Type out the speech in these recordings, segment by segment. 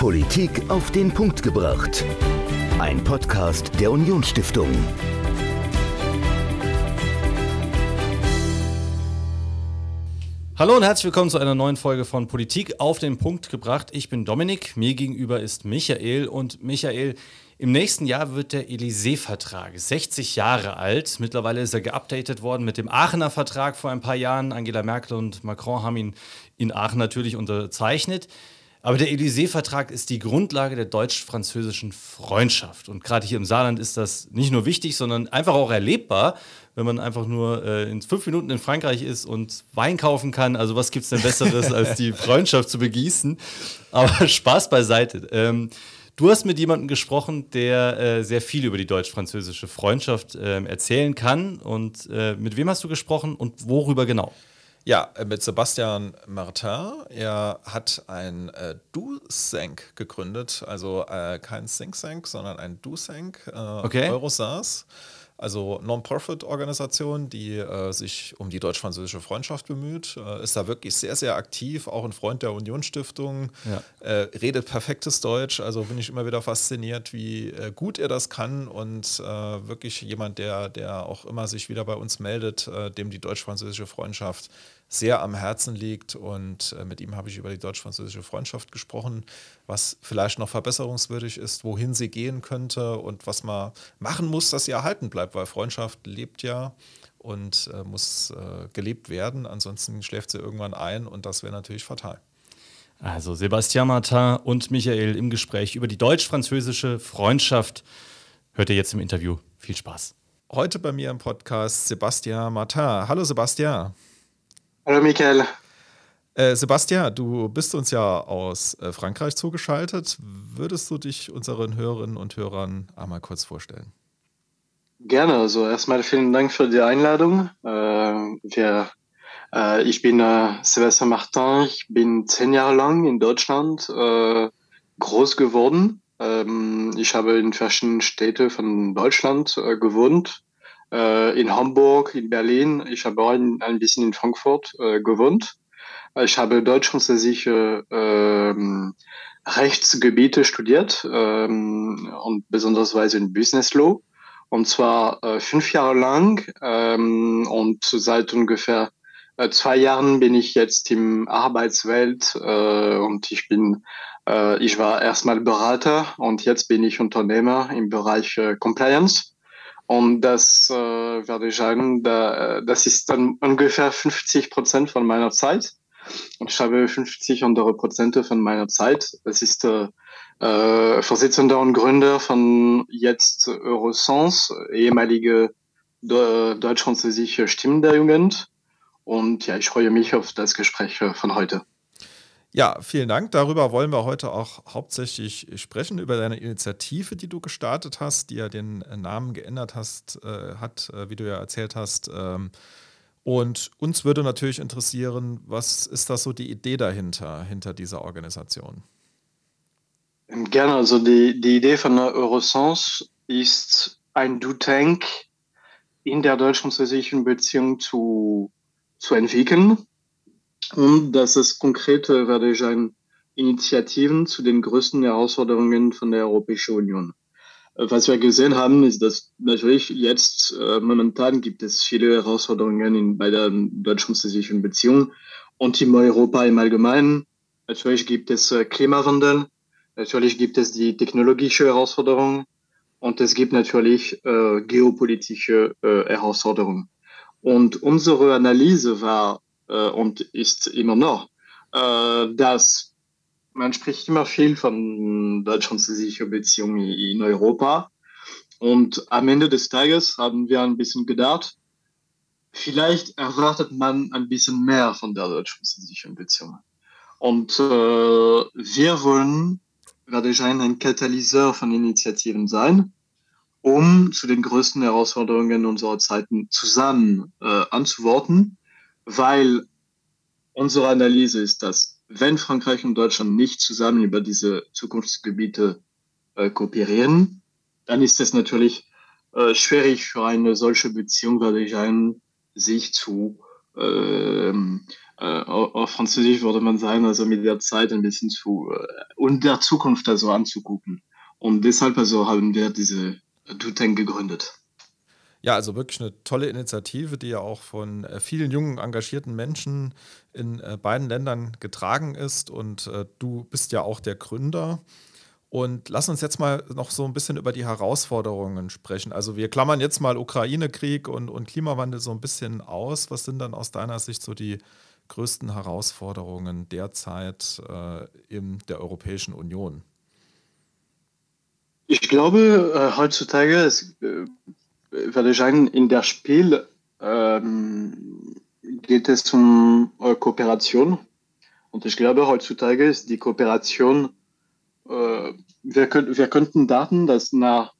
Politik auf den Punkt gebracht. Ein Podcast der Unionsstiftung. Hallo und herzlich willkommen zu einer neuen Folge von Politik auf den Punkt gebracht. Ich bin Dominik, mir gegenüber ist Michael und Michael, im nächsten Jahr wird der Élysée-Vertrag 60 Jahre alt. Mittlerweile ist er geupdatet worden mit dem Aachener Vertrag vor ein paar Jahren. Angela Merkel und Macron haben ihn in Aachen natürlich unterzeichnet. Aber der Élysée-Vertrag ist die Grundlage der deutsch-französischen Freundschaft. Und gerade hier im Saarland ist das nicht nur wichtig, sondern einfach auch erlebbar, wenn man einfach nur äh, in fünf Minuten in Frankreich ist und Wein kaufen kann. Also was gibt es denn Besseres, als die Freundschaft zu begießen? Aber Spaß beiseite. Ähm, du hast mit jemandem gesprochen, der äh, sehr viel über die deutsch-französische Freundschaft äh, erzählen kann. Und äh, mit wem hast du gesprochen und worüber genau? Ja, äh, mit Sebastian Martin. Er hat ein äh, Do-Sank gegründet, also äh, kein Think-Sank, sondern ein Do-Sank, äh, okay. Eurosars also Non-Profit-Organisation, die äh, sich um die deutsch-französische Freundschaft bemüht, äh, ist da wirklich sehr, sehr aktiv, auch ein Freund der Unionsstiftung, ja. äh, redet perfektes Deutsch, also bin ich immer wieder fasziniert, wie gut er das kann und wirklich jemand, der, der auch immer sich wieder bei uns meldet, dem die deutsch-französische Freundschaft sehr am Herzen liegt. Und äh, mit ihm habe ich über die deutsch-französische Freundschaft gesprochen, was vielleicht noch verbesserungswürdig ist, wohin sie gehen könnte und was man machen muss, dass sie erhalten bleibt, weil Freundschaft lebt ja und äh, muss äh, gelebt werden. Ansonsten schläft sie irgendwann ein und das wäre natürlich fatal. Also Sebastian Martin und Michael im Gespräch über die deutsch-französische Freundschaft. Hört ihr jetzt im Interview. Viel Spaß. Heute bei mir im Podcast Sebastian Martin. Hallo Sebastian. Hallo Michael. Äh, Sebastian, du bist uns ja aus äh, Frankreich zugeschaltet. Würdest du dich unseren Hörerinnen und Hörern einmal kurz vorstellen? Gerne. Also erstmal vielen Dank für die Einladung. Äh, wir, äh, ich bin äh, Sebastian Martin. Ich bin zehn Jahre lang in Deutschland äh, groß geworden. Ähm, ich habe in verschiedenen Städten von Deutschland gewohnt in Hamburg, in Berlin. Ich habe auch ein, ein bisschen in Frankfurt äh, gewohnt. Ich habe deutsch-französische ähm, Rechtsgebiete studiert ähm, und besondersweise in Business Law. Und zwar äh, fünf Jahre lang. Ähm, und seit ungefähr äh, zwei Jahren bin ich jetzt im Arbeitswelt äh, und ich bin äh, ich war erstmal Berater und jetzt bin ich Unternehmer im Bereich äh, Compliance. Und das äh, werde ich sagen, da, äh, das ist dann ungefähr 50 Prozent von meiner Zeit. Und ich habe 50 andere Prozente von meiner Zeit. Das ist äh, äh, Vorsitzender und Gründer von jetzt Eurosens, ehemalige deutsch-französische Stimmen der Jugend. Und ja, ich freue mich auf das Gespräch äh, von heute. Ja, vielen Dank. Darüber wollen wir heute auch hauptsächlich sprechen, über deine Initiative, die du gestartet hast, die ja den äh, Namen geändert hast, äh, hat, äh, wie du ja erzählt hast. Ähm, und uns würde natürlich interessieren, was ist das so die Idee dahinter, hinter dieser Organisation? Ähm, gerne, also die, die Idee von der Eurosens ist ein Do-Tank in der deutsch-französischen Beziehung zu, zu entwickeln und das ist konkrete werde ich ein Initiativen zu den größten Herausforderungen von der Europäischen Union. Äh, was wir gesehen haben, ist, dass natürlich jetzt äh, momentan gibt es viele Herausforderungen in, bei der deutsch-französischen Beziehung und in Europa im Allgemeinen. Natürlich gibt es äh, Klimawandel, natürlich gibt es die technologische Herausforderung und es gibt natürlich äh, geopolitische äh, Herausforderungen. Und unsere Analyse war und ist immer noch, äh, dass man spricht immer viel von deutsch-französischer Beziehung in Europa. Und am Ende des Tages haben wir ein bisschen gedacht, vielleicht erwartet man ein bisschen mehr von der deutsch-französischen Beziehung. Und äh, wir wollen, werde ich ein, Katalyseur von Initiativen sein, um zu den größten Herausforderungen unserer Zeiten zusammen äh, antworten weil unsere Analyse ist, dass wenn Frankreich und Deutschland nicht zusammen über diese Zukunftsgebiete äh, kooperieren, dann ist es natürlich äh, schwierig für eine solche Beziehung, würde ich einen, sich zu, äh, ähm, äh, auf Französisch würde man sagen, also mit der Zeit ein bisschen zu äh, und der Zukunft also anzugucken. Und deshalb also haben wir diese Duten gegründet. Ja, also wirklich eine tolle Initiative, die ja auch von äh, vielen jungen, engagierten Menschen in äh, beiden Ländern getragen ist. Und äh, du bist ja auch der Gründer. Und lass uns jetzt mal noch so ein bisschen über die Herausforderungen sprechen. Also wir klammern jetzt mal Ukraine-Krieg und, und Klimawandel so ein bisschen aus. Was sind dann aus deiner Sicht so die größten Herausforderungen derzeit äh, in der Europäischen Union? Ich glaube, äh, heutzutage es, äh, würde ich sagen, in der Spiel ähm, geht es um äh, Kooperation. Und ich glaube, heutzutage ist die Kooperation äh, wir, könnt, wir könnten daten, dass nach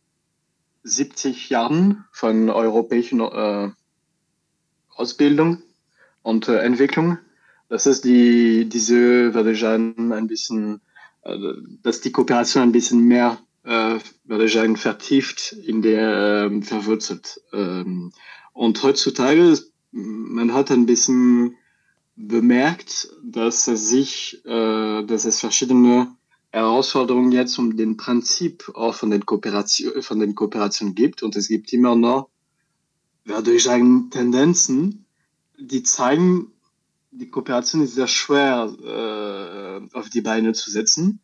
70 Jahren von europäischen äh, Ausbildung und äh, Entwicklung, das ist die, diese, würde ich sagen, ein bisschen, äh, dass die Kooperation ein bisschen mehr, äh, würde ich sagen, vertieft in der ähm, verwurzelt. Ähm, und heutzutage, man hat ein bisschen bemerkt, dass es sich, äh, dass es verschiedene Herausforderung jetzt um den Prinzip auch von den, Kooperation, von den Kooperationen gibt. Und es gibt immer noch, werde ich sagen, Tendenzen, die zeigen, die Kooperation ist sehr schwer äh, auf die Beine zu setzen.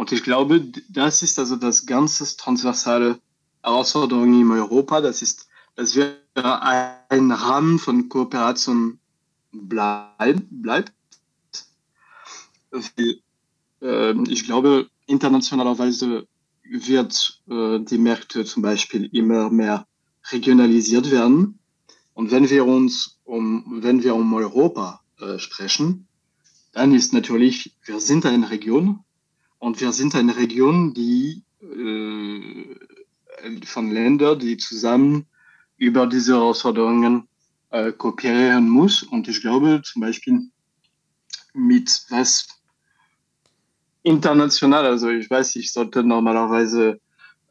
Und ich glaube, das ist also das ganze transversale Herausforderung in Europa. Das ist, dass wir ein Rahmen von Kooperation bleib, bleibt. Ähm, ich glaube, internationalerweise wird äh, die Märkte zum Beispiel immer mehr regionalisiert werden. Und wenn wir uns um, wenn wir um Europa äh, sprechen, dann ist natürlich, wir sind eine Region und wir sind eine Region, die äh, von Ländern, die zusammen über diese Herausforderungen äh, kooperieren muss. Und ich glaube zum Beispiel mit was international, also ich weiß, ich sollte normalerweise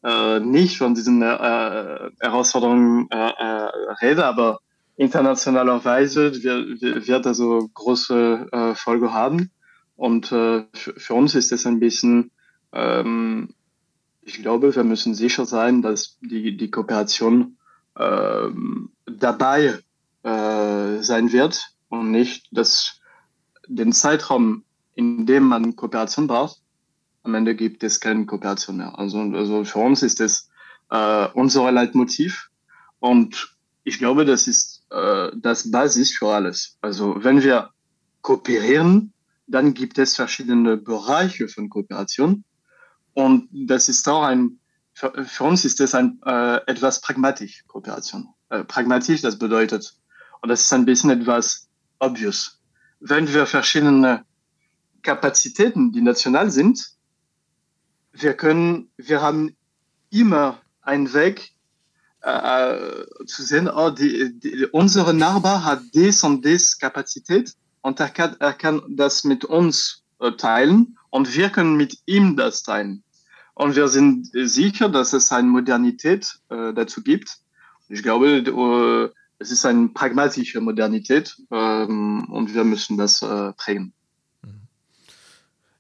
äh, nicht von diesen äh, Herausforderungen äh, äh reden, aber internationalerweise wird, wird also große äh, Folge haben. Und äh, für uns ist es ein bisschen, ähm, ich glaube, wir müssen sicher sein, dass die, die Kooperation äh, dabei äh, sein wird und nicht, dass den Zeitraum in dem man Kooperation braucht, am Ende gibt es keine Kooperation mehr. Also, also für uns ist es äh, unser Leitmotiv und ich glaube, das ist äh, das Basis für alles. Also wenn wir kooperieren, dann gibt es verschiedene Bereiche von Kooperation und das ist auch ein für, für uns ist das ein äh, etwas pragmatisch Kooperation. Äh, pragmatisch, das bedeutet und das ist ein bisschen etwas obvious. Wenn wir verschiedene Kapazitäten, die national sind. Wir können, wir haben immer einen Weg äh, zu sehen, oh, die, die, unsere Nachbar hat dies und dies Kapazität und er kann, er kann das mit uns äh, teilen und wir können mit ihm das teilen. Und wir sind sicher, dass es eine Modernität äh, dazu gibt. Ich glaube, äh, es ist eine pragmatische Modernität ähm, und wir müssen das äh, prägen.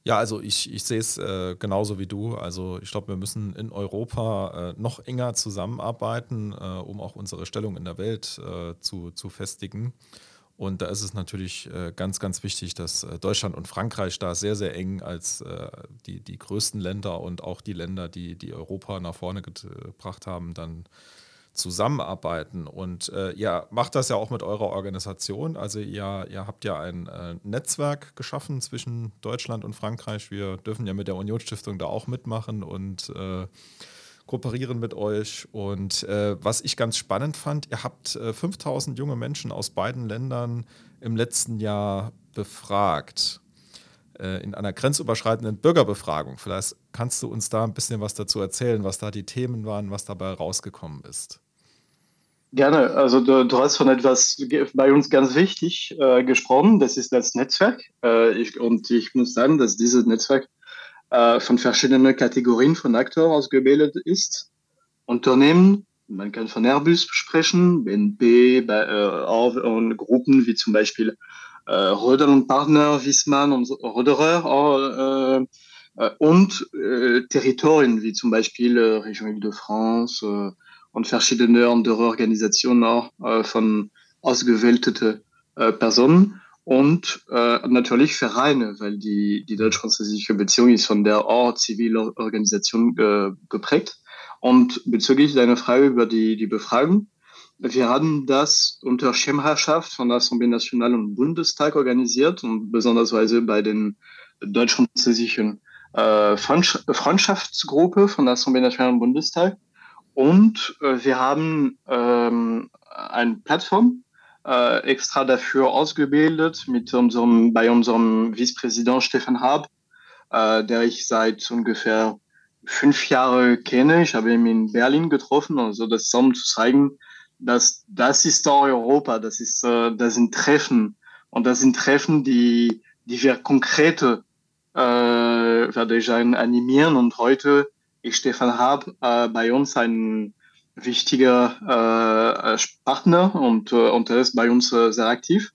Ja, also ich, ich sehe es äh, genauso wie du. Also ich glaube, wir müssen in Europa äh, noch enger zusammenarbeiten, äh, um auch unsere Stellung in der Welt äh, zu, zu festigen. Und da ist es natürlich äh, ganz, ganz wichtig, dass äh, Deutschland und Frankreich da sehr, sehr eng als die, die größten Länder und auch die Länder, die, die Europa nach vorne gebracht haben, dann zusammenarbeiten. Und äh, ihr macht das ja auch mit eurer Organisation. Also ihr, ihr habt ja ein äh, Netzwerk geschaffen zwischen Deutschland und Frankreich. Wir dürfen ja mit der Unionsstiftung da auch mitmachen und äh, kooperieren mit euch. Und äh, was ich ganz spannend fand, ihr habt 5000 äh, junge Menschen aus beiden Ländern im letzten Jahr befragt äh, in einer grenzüberschreitenden Bürgerbefragung. Vielleicht kannst du uns da ein bisschen was dazu erzählen, was da die Themen waren, was dabei rausgekommen ist. Gerne. Also du, du, hast von etwas bei uns ganz wichtig äh, gesprochen. Das ist das Netzwerk. Äh, ich, und ich muss sagen, dass dieses Netzwerk äh, von verschiedenen Kategorien von Akteuren ausgebildet ist. Unternehmen, man kann von Airbus sprechen, BNP, bei, äh, und Gruppen wie zum Beispiel äh, Röder und Partner, Wiesmann und Röderer äh, äh, und äh, Territorien wie zum Beispiel äh, Region Ile-de-France und verschiedene andere Organisationen auch von ausgewählten äh, Personen und äh, natürlich Vereine, weil die, die deutsch-französische Beziehung ist von der Ort Zivilorganisation äh, geprägt. Und bezüglich deiner Frage über die, die Befragung, wir haben das unter Schirmherrschaft von der Assemblée Nationale und Bundestag organisiert und besonders bei den deutsch-französischen äh, Freundschaftsgruppe von der Assemblée Nationale und Bundestag. Und äh, wir haben ähm, eine Plattform äh, extra dafür ausgebildet mit unserem, bei unserem Vizepräsident Stefan Haab, äh, der ich seit ungefähr fünf Jahren kenne. Ich habe ihn in Berlin getroffen, also das um zu zeigen, dass das ist Europa, das ist, äh, das sind Treffen und das sind Treffen, die, die wir konkrete äh, werde ich animieren und heute ist Stefan Haab äh, bei uns ein wichtiger äh, Partner und, äh, und er ist bei uns äh, sehr aktiv.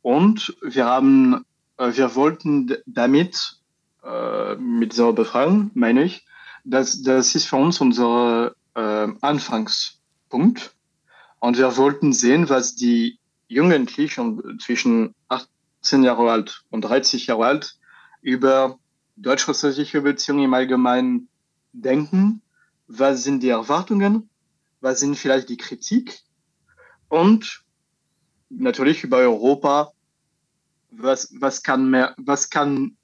Und wir haben, äh, wir wollten damit, mit dieser Befragung, meine ich, dass das ist für uns unser Anfangspunkt. Und wir wollten sehen, was die Jugendlichen zwischen 18 Jahre alt und 30 Jahre alt über deutsch-französische Beziehungen im Allgemeinen denken. Was sind die Erwartungen? Was sind vielleicht die Kritik und natürlich über Europa, was, was kann mehr, was kann,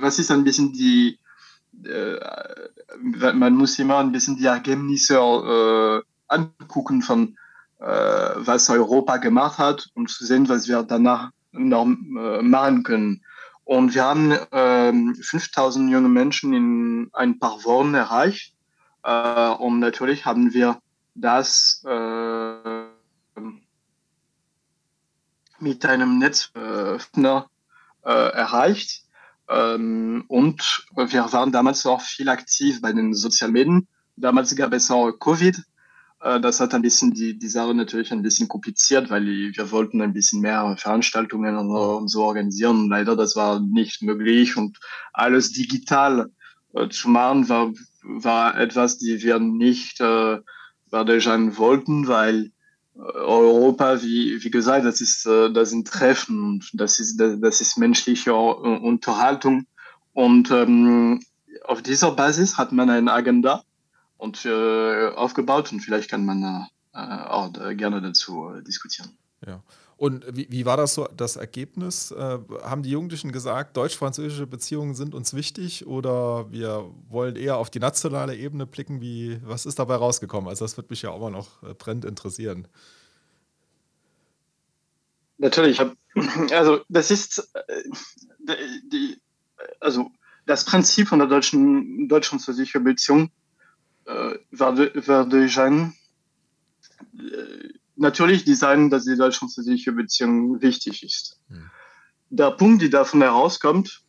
was ist ein bisschen die, äh, man muss immer ein bisschen die Ergebnisse äh, angucken von, äh, was Europa gemacht hat und zu sehen, was wir danach noch äh, machen können. Und wir haben äh, 5000 junge Menschen in ein paar Wochen erreicht. Äh, und natürlich haben wir das äh, mit einem Netzöffner äh, erreicht. Ähm, und wir waren damals auch viel aktiv bei den sozialen Medien. Damals gab es auch Covid. Äh, das hat ein bisschen die, die Sache natürlich ein bisschen kompliziert, weil wir wollten ein bisschen mehr Veranstaltungen und, und so organisieren. Leider, das war nicht möglich und alles digital äh, zu machen war war etwas, die wir nicht äh, wollten, weil äh, Europa, wie, wie gesagt, das ist, äh, das sind Treffen das ist, das, das ist menschliche Unterhaltung. Und ähm, auf dieser Basis hat man eine Agenda und äh, aufgebaut und vielleicht kann man äh, auch gerne dazu äh, diskutieren. Ja. Und wie, wie war das so, das Ergebnis? Äh, haben die Jugendlichen gesagt, deutsch-französische Beziehungen sind uns wichtig oder wir wollen eher auf die nationale Ebene blicken? Wie, was ist dabei rausgekommen? Also das wird mich ja auch mal noch äh, brennend interessieren. Natürlich, also das ist äh, die, also das Prinzip von der deutschen deutsch-französischen Beziehung äh, werde, werde ich ein, äh, natürlich Design, dass die deutsch-französische Beziehung wichtig ist. Hm. Der Punkt, der davon herauskommt,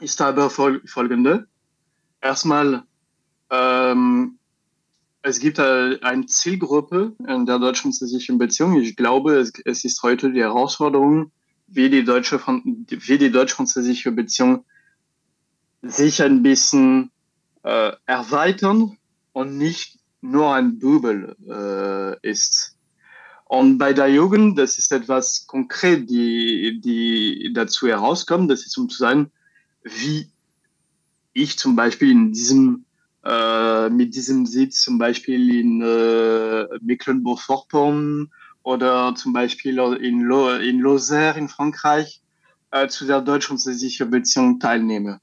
ist aber fol folgende. Erstmal, ähm, es gibt eine Zielgruppe in der deutsch-französischen Beziehung. Ich glaube, es, es, ist heute die Herausforderung, wie die deutsche, wie die deutsch-französische Beziehung sich ein bisschen äh, erweitern und nicht nur ein Bubel äh, ist. Und bei der Jugend, das ist etwas konkret, die, die dazu herauskommt, das ist um zu sein, wie ich zum Beispiel in diesem, äh, mit diesem Sitz zum Beispiel in äh, Mecklenburg-Vorpommern oder zum Beispiel in, Lo in Lozère in Frankreich äh, zu der deutsch-französischen Beziehung teilnehme.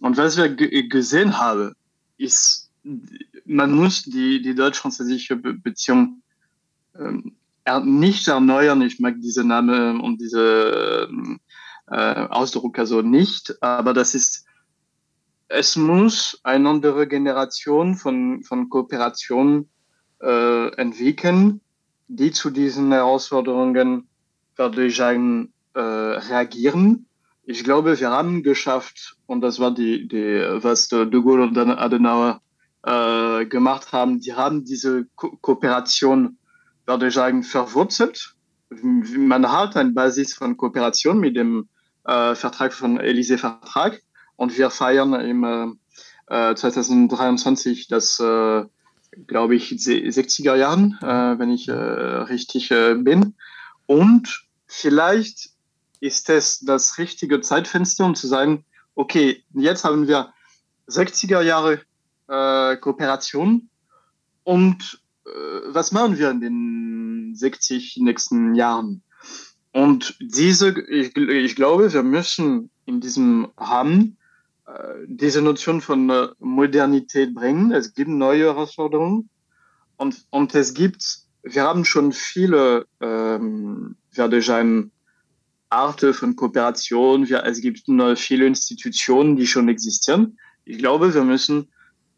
Und was wir gesehen haben, ist, man muss die, die deutsch-französische Beziehung ähm, nicht erneuern. Ich mag diese Name und diese äh, Ausdruck also nicht, aber das ist, es muss eine andere Generation von, von Kooperation äh, entwickeln, die zu diesen Herausforderungen, würde ich sagen, äh, reagieren. Ich glaube, wir haben geschafft, und das war die, die was de Gaulle und Adenauer äh, gemacht haben, die haben diese Ko Kooperation, würde ich sagen, verwurzelt. Man hat eine Basis von Kooperation mit dem äh, Vertrag von Elysee-Vertrag und wir feiern im äh, 2023 das, äh, glaube ich, 60er Jahren, äh, wenn ich äh, richtig äh, bin. Und vielleicht ist es das richtige Zeitfenster, um zu sagen, okay, jetzt haben wir 60er Jahre äh, Kooperation und äh, was machen wir in den 60 nächsten Jahren? Und diese, ich, ich glaube, wir müssen in diesem Rahmen äh, diese Notion von äh, Modernität bringen. Es gibt neue Herausforderungen und, und es gibt, wir haben schon viele, ähm, werde ich ein, Arten von Kooperation. Wir, es gibt viele Institutionen, die schon existieren. Ich glaube, wir müssen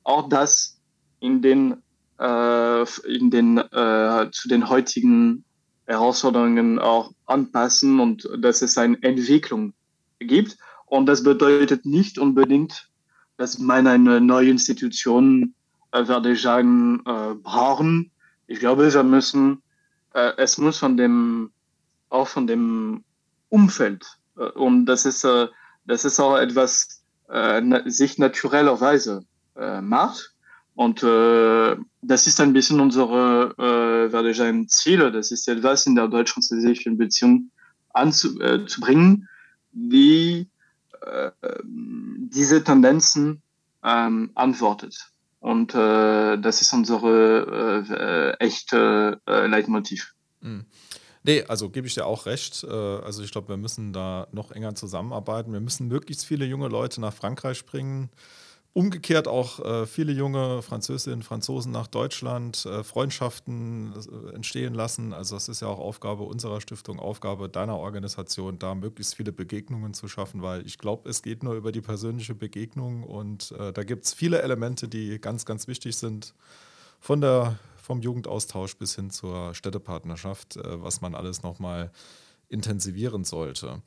auch das in den, äh, in den, äh, zu den heutigen Herausforderungen auch anpassen und dass es eine Entwicklung gibt. Und das bedeutet nicht unbedingt, dass man eine neue Institution, äh, werde ich sagen, äh, brauchen. Ich glaube, wir müssen, äh, es muss von dem, auch von dem Umfeld. Äh, und das ist, äh, das ist auch etwas, äh, sich naturellerweise macht. Und äh, das ist ein bisschen unsere, äh, sagen, Ziele. Das ist etwas in der deutsch-französischen Beziehung anzubringen, äh, wie äh, diese Tendenzen ähm, antwortet. Und äh, das ist unsere äh, echte äh, Leitmotiv. Mhm. Nee, also gebe ich dir auch recht. Äh, also ich glaube, wir müssen da noch enger zusammenarbeiten. Wir müssen möglichst viele junge Leute nach Frankreich bringen. Umgekehrt auch äh, viele junge Französinnen, Franzosen nach Deutschland, äh, Freundschaften entstehen lassen. Also das ist ja auch Aufgabe unserer Stiftung, Aufgabe deiner Organisation, da möglichst viele Begegnungen zu schaffen, weil ich glaube, es geht nur über die persönliche Begegnung und da gibt es viele Elemente, die ganz, ganz wichtig sind. Von der vom Jugendaustausch bis hin zur Städtepartnerschaft, äh, was man alles nochmal intensivieren sollte.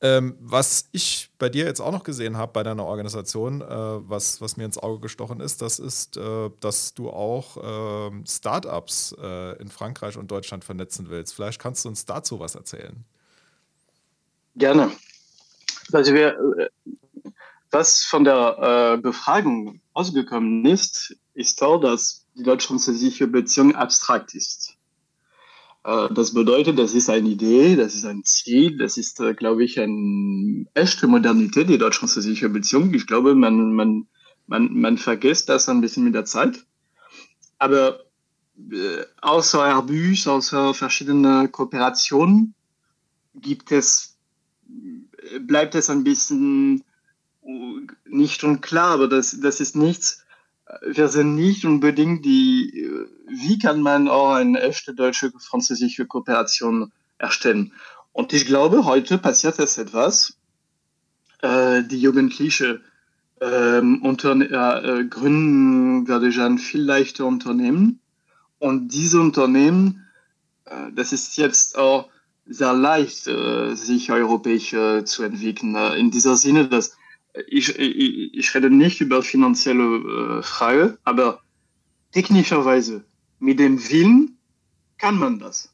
Ähm, was ich bei dir jetzt auch noch gesehen habe bei deiner Organisation, äh, was, was mir ins Auge gestochen ist, das ist, äh, dass du auch äh, Startups in Frankreich und Deutschland vernetzen willst. Vielleicht kannst du uns dazu was erzählen. Gerne. Also wir, äh, was von der äh, Befragung ausgekommen ist, ist auch, dass die deutsch-französische Beziehung abstrakt ist. Äh, das bedeutet, das ist eine Idee, das ist ein Ziel, das ist, äh, glaube ich, eine echte Modernität, die deutsch-französische Beziehung. Ich glaube, man, man, man, man vergisst das ein bisschen mit der Zeit. Aber äh, außer Airbus, außer verschiedene Kooperationen, gibt es, bleibt es ein bisschen nicht unklar, aber das, das ist nichts, wir sind nicht unbedingt die, wie kann man auch eine echte deutsche französische Kooperation erstellen. Und ich glaube, heute passiert es etwas. Äh, die Jugendliche ähm, unter, äh, gründen, ein viel leichter Unternehmen. Und diese Unternehmen, äh, das ist jetzt auch sehr leicht, äh, sich europäisch äh, zu entwickeln. Äh, in dieser Sinne, dass ich, ich, ich rede nicht über finanzielle äh, Frage, aber technischerweise mit dem Willen kann man das.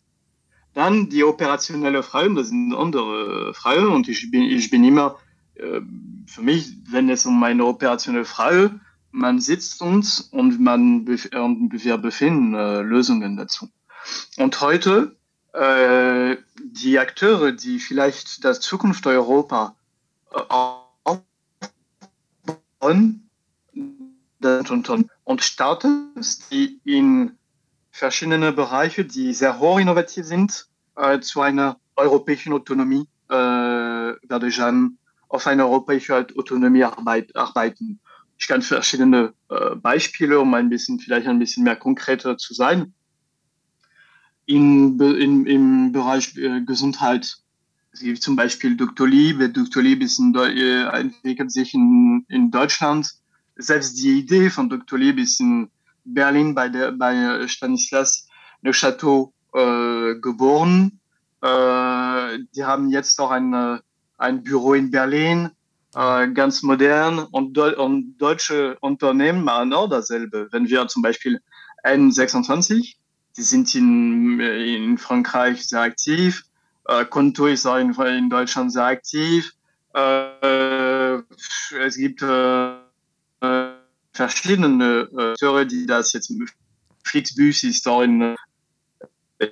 Dann die operationelle Frage, das sind andere Fragen und ich bin, ich bin immer, äh, für mich, wenn es um meine operationelle Frage, man sitzt uns und man und wir befinden äh, Lösungen dazu. Und heute äh, die Akteure, die vielleicht das Zukunft Europa äh, und, Startups, die in verschiedene Bereiche, die sehr hoch innovativ sind, äh, zu einer europäischen Autonomie äh, werde dann auf eine europäische Autonomie arbeit, arbeiten. Ich kann verschiedene äh, Beispiele, um ein bisschen, vielleicht ein bisschen mehr konkreter zu sein. In, in, Im Bereich äh, Gesundheit gibt zum Beispiel Doctolib. Doctolib ist in, äh, entwickelt sich in, in Deutschland. Selbst die Idee von Doctolib ist in Berlin bei, der, bei Stanislas Neuchâteau äh, geboren. Äh, die haben jetzt auch ein, ein Büro in Berlin. äh, ganz modern und, und, deutsche Unternehmen machen auch dasselbe. Wenn wir zum Beispiel N26, die sind in, in Frankreich sehr aktiv, äh, Konto ist auch in, in Deutschland sehr aktiv. Äh, es gibt äh, verschiedene Akteure, die das jetzt Flixbus ist auch in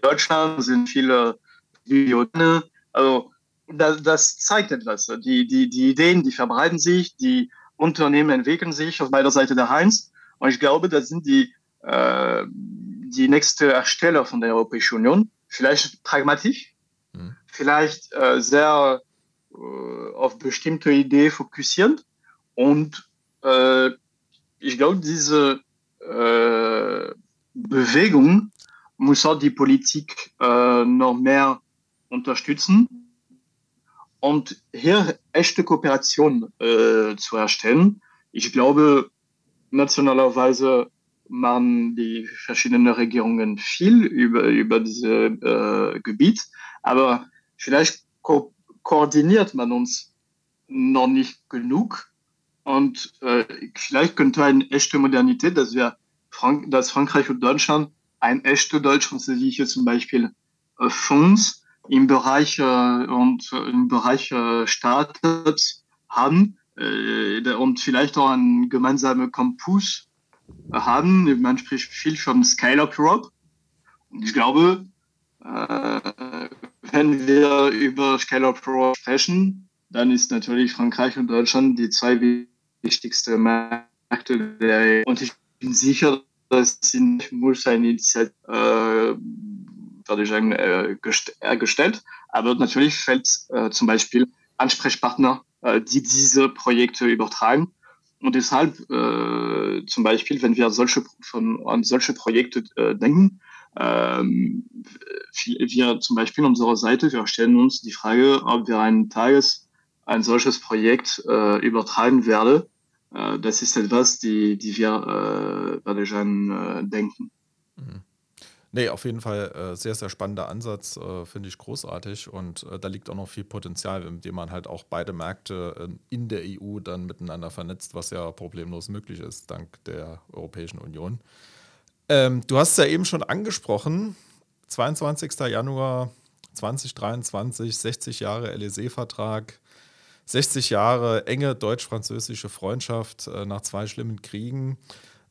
Deutschland, sind viele Millionen. Also das, das zeigt etwas. Die, die, die Ideen, die verbreiten sich, die Unternehmen entwickeln sich auf beider Seite der Heinz. Und ich glaube, das sind die, äh, die nächste Ersteller von der Europäischen Union. Vielleicht pragmatisch. Vielleicht äh, sehr äh, auf bestimmte Ideen fokussieren. Und äh, ich glaube, diese äh, Bewegung muss auch die Politik äh, noch mehr unterstützen und hier echte Kooperation äh, zu erstellen. Ich glaube, nationalerweise machen die verschiedenen Regierungen viel über, über dieses äh, Gebiet, aber vielleicht ko koordiniert man uns noch nicht genug. Und äh, vielleicht könnte eine echte Modernität, dass wir Frank dass Frankreich und Deutschland ein echte deutsch-französische zum Beispiel äh, Fonds im Bereich äh, und äh, im Bereich äh, Startups haben äh, und vielleicht auch einen gemeinsamen Campus haben. Man spricht viel von Scale-up Europe. Und ich glaube, äh, wenn wir über Scale-up Europe sprechen, dann ist natürlich Frankreich und Deutschland die zwei wichtigsten Märkte der Und ich bin sicher, dass muss eine Initiative äh, äh, gestellt. Aber natürlich fällt äh, zum Beispiel Ansprechpartner, äh, die diese Projekte übertragen. Und deshalb äh, zum Beispiel, wenn wir solche, von, an solche Projekte äh, denken, ähm, wir zum Beispiel an unserer Seite, wir stellen uns die Frage, ob wir eines Tages ein solches Projekt äh, übertragen werden. Äh, das ist etwas, die, die wir äh, äh, denken. Mhm. Nee, auf jeden Fall äh, sehr, sehr spannender Ansatz, äh, finde ich großartig. Und da liegt auch noch viel Potenzial, mit dem man halt auch beide Märkte äh, in der EU dann miteinander vernetzt, was ja problemlos möglich ist, dank der Europäischen Union. Ähm, du hast es ja eben schon angesprochen, 22. Januar 2023, 60 Jahre LEC-Vertrag, 60 Jahre enge deutsch-französische Freundschaft äh, nach zwei schlimmen Kriegen.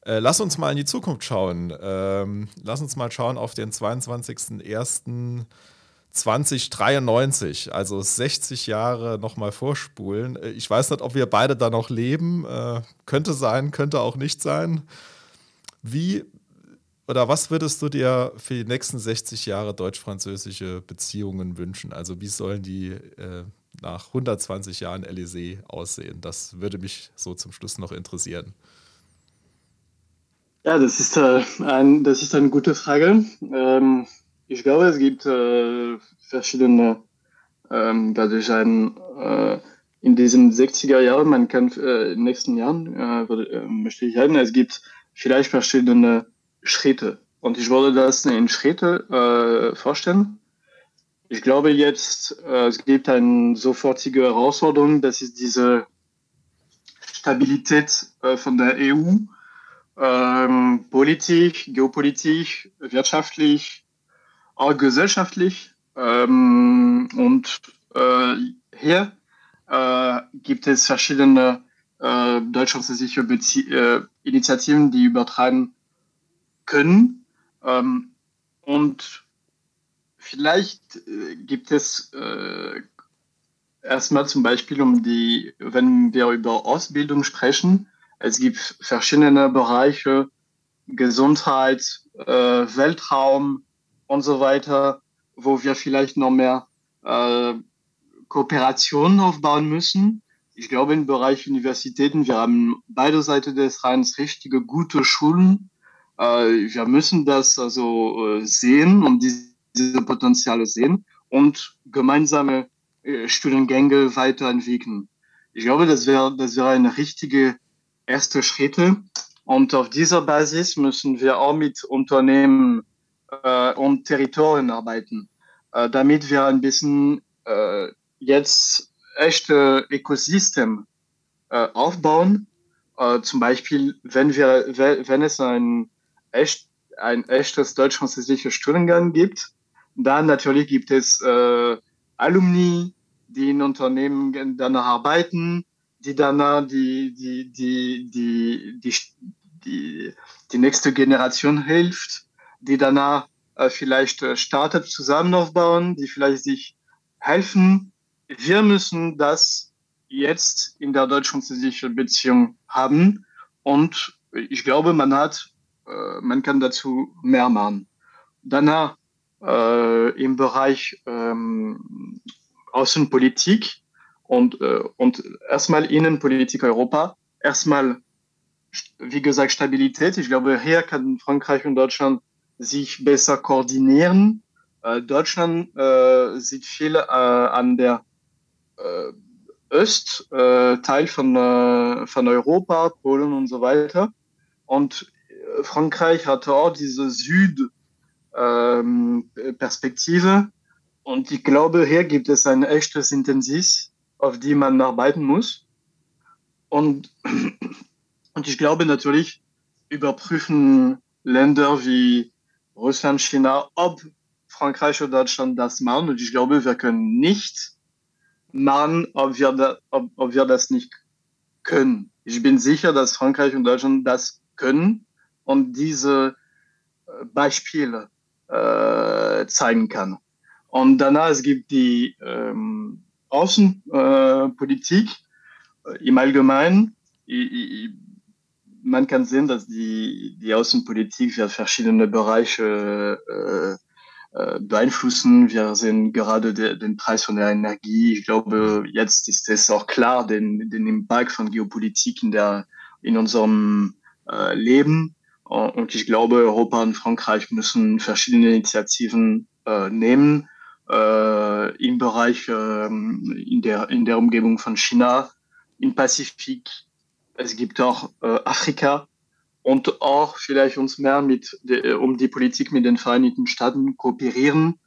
Äh, lass uns mal in die Zukunft schauen. Ähm, lass uns mal schauen auf den 22.01.2093, also 60 Jahre nochmal vorspulen. Äh, ich weiß nicht, ob wir beide da noch leben. Äh, könnte sein, könnte auch nicht sein. Wie oder was würdest du dir für die nächsten 60 Jahre deutsch-französische Beziehungen wünschen? Also wie sollen die äh, nach 120 Jahren LEC aussehen? Das würde mich so zum Schluss noch interessieren. Ja, das ist, äh, ein, das ist eine gute Frage. Ähm, ich glaube, es gibt äh, verschiedene, ähm, dadurch ein, äh, in diesen 60er Jahren, man kann äh, in den nächsten Jahren, äh, äh, möchte ich halten, es gibt vielleicht verschiedene Schritte. Und ich würde das in Schritte vorstellen. Ich glaube jetzt, es gibt eine sofortige Herausforderung, das ist diese Stabilität von der EU ähm, politisch, geopolitisch, wirtschaftlich, auch gesellschaftlich. Ähm, und äh, hier äh, gibt es verschiedene äh, deutsch-französische äh, Initiativen, die übertragen können. Ähm, und vielleicht äh, gibt es äh, erstmal zum Beispiel um die, wenn wir über Ausbildung sprechen, es gibt verschiedene Bereiche, Gesundheit, äh, Weltraum und so weiter, wo wir vielleicht noch mehr äh, Kooperationen aufbauen müssen. Ich glaube, im Bereich Universitäten, wir haben beide Seiten des Rheins richtige gute Schulen. Äh, wir müssen das also äh, sehen und diese, Potenziale sehen und gemeinsame äh, Studiengänge weiterentwickeln. Ich glaube, das wäre das wäre eine richtige erste Schritte. Und auf dieser Basis müssen wir auch mit Unternehmen äh, und Territorien arbeiten, äh, damit wir ein bisschen äh, jetzt echte Ökosystem aufbauen. Zum Beispiel, wenn, wir, wenn es ein, echt, ein echtes deutsch-französisches Studiengang gibt, dann natürlich gibt es äh, Alumni, die in Unternehmen danach arbeiten, die danach die, die, die, die, die, die, die nächste Generation hilft, die danach äh, vielleicht äh, Startups zusammen aufbauen, die vielleicht sich helfen. Wir müssen das jetzt in der deutsch-französischen Beziehung haben und ich glaube, man hat, man kann dazu mehr machen. Danach äh, im Bereich ähm, Außenpolitik und, äh, und erstmal Innenpolitik Europa. Erstmal, wie gesagt, Stabilität. Ich glaube, hier kann Frankreich und Deutschland sich besser koordinieren. Äh, Deutschland äh, sieht viel äh, an der äh, Östteil äh, von, äh, von Europa, Polen und so weiter. Und äh, Frankreich hatte auch diese Süd-Perspektive. Ähm, und ich glaube, hier gibt es ein echtes Intensiv, auf die man arbeiten muss. Und, und ich glaube natürlich, überprüfen Länder wie Russland, China, ob Frankreich oder Deutschland das machen. Und ich glaube, wir können nicht machen, ob wir, da, ob, ob wir das nicht können. Ich bin sicher, dass Frankreich und Deutschland das können und diese äh, Beispiele äh, zeigen kann. Und danach es gibt die ähm, Außenpolitik äh, im Allgemeinen. Ich, ich, man kann sehen, dass die, die Außenpolitik für verschiedene Bereiche äh, äh, beeinflussen. Wir sehen gerade de, den Preis von der Energie. Ich glaube, jetzt ist es auch klar, den, den Impact von Geopolitik in, der, in unserem äh, Leben. Und ich glaube, Europa und Frankreich müssen verschiedene Initiativen äh, nehmen äh, im Bereich äh, in, der, in der Umgebung von China, im Pazifik, es gibt auch äh, Afrika und auch vielleicht uns mehr mit de, um die Politik mit den Vereinigten Staaten kooperieren.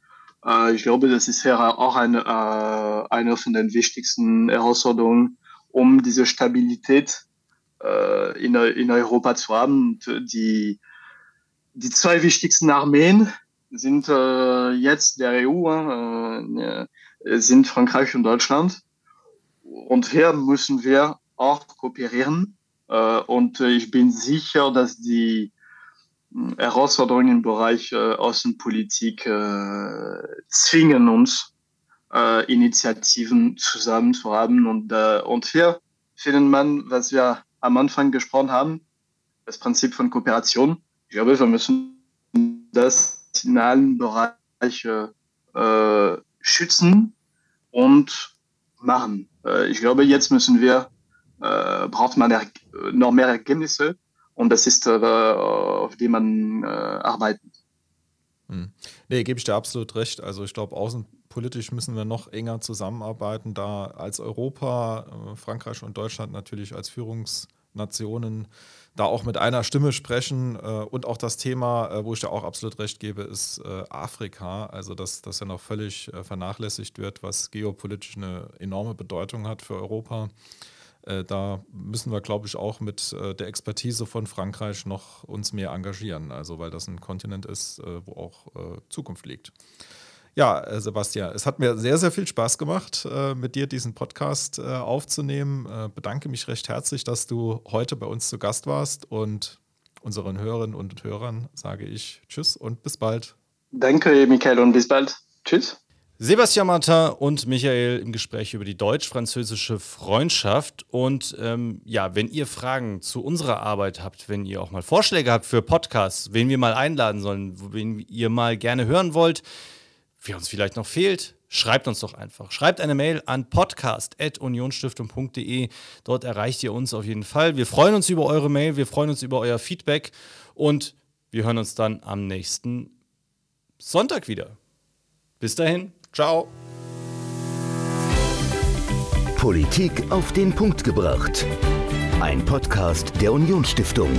Äh, ich glaube, das ist ja auch eine, äh, eine von den wichtigsten Herausforderungen, um diese Stabilität äh, in, in Europa zu haben. Und die, die zwei wichtigsten Armeen sind äh, jetzt der EU, äh, sind Frankreich und Deutschland. Und hier müssen wir auch kooperieren. Äh, und äh, ich bin sicher, dass die Herausforderungen im Bereich äh, Außenpolitik zwingen uns, Initiativen zusammen zu haben. Und, und hier findet man, was wir am Anfang gesprochen haben, das Prinzip von Kooperation. Ich glaube, wir müssen das in allen Bereichen äh, schützen und machen. Äh, ich glaube, jetzt müssen wir äh, braucht man noch mehr Ergebnisse und das ist, äh, auf dem man äh, arbeitet. Hm. Nee, gebe ich dir absolut recht. Also ich glaube, außenpolitisch müssen wir noch enger zusammenarbeiten, da als Europa, Frankreich und Deutschland natürlich als Führungsnationen da auch mit einer Stimme sprechen. und auch das Thema, wo ich dir auch absolut recht gebe, ist Afrika. Also dass das ja noch völlig vernachlässigt wird, was geopolitisch eine enorme Bedeutung hat für Europa. Äh, da müssen wir, glaube ich, auch mit äh, der Expertise von Frankreich noch uns mehr engagieren. Also weil das ein Kontinent ist, äh, wo auch Zukunft liegt. Ja, Sebastian, es hat mir sehr, sehr viel Spaß gemacht, mit dir diesen Podcast aufzunehmen. Bedanke mich recht herzlich, dass du heute bei uns zu Gast warst und unseren Hörerinnen und Hörern sage ich Tschüss und bis bald. Danke, Michael, und bis bald. Tschüss. Sebastian Martin und Michael im Gespräch über die deutsch-französische Freundschaft. Und ähm, ja, wenn ihr Fragen zu unserer Arbeit habt, wenn ihr auch mal Vorschläge habt für Podcasts, wen wir mal einladen sollen, wen ihr mal gerne hören wollt, wer uns vielleicht noch fehlt, schreibt uns doch einfach. Schreibt eine Mail an podcast.unionstiftung.de. Dort erreicht ihr uns auf jeden Fall. Wir freuen uns über eure Mail, wir freuen uns über euer Feedback und wir hören uns dann am nächsten Sonntag wieder. Bis dahin. Ciao. Politik auf den Punkt gebracht. Ein Podcast der Unionsstiftung.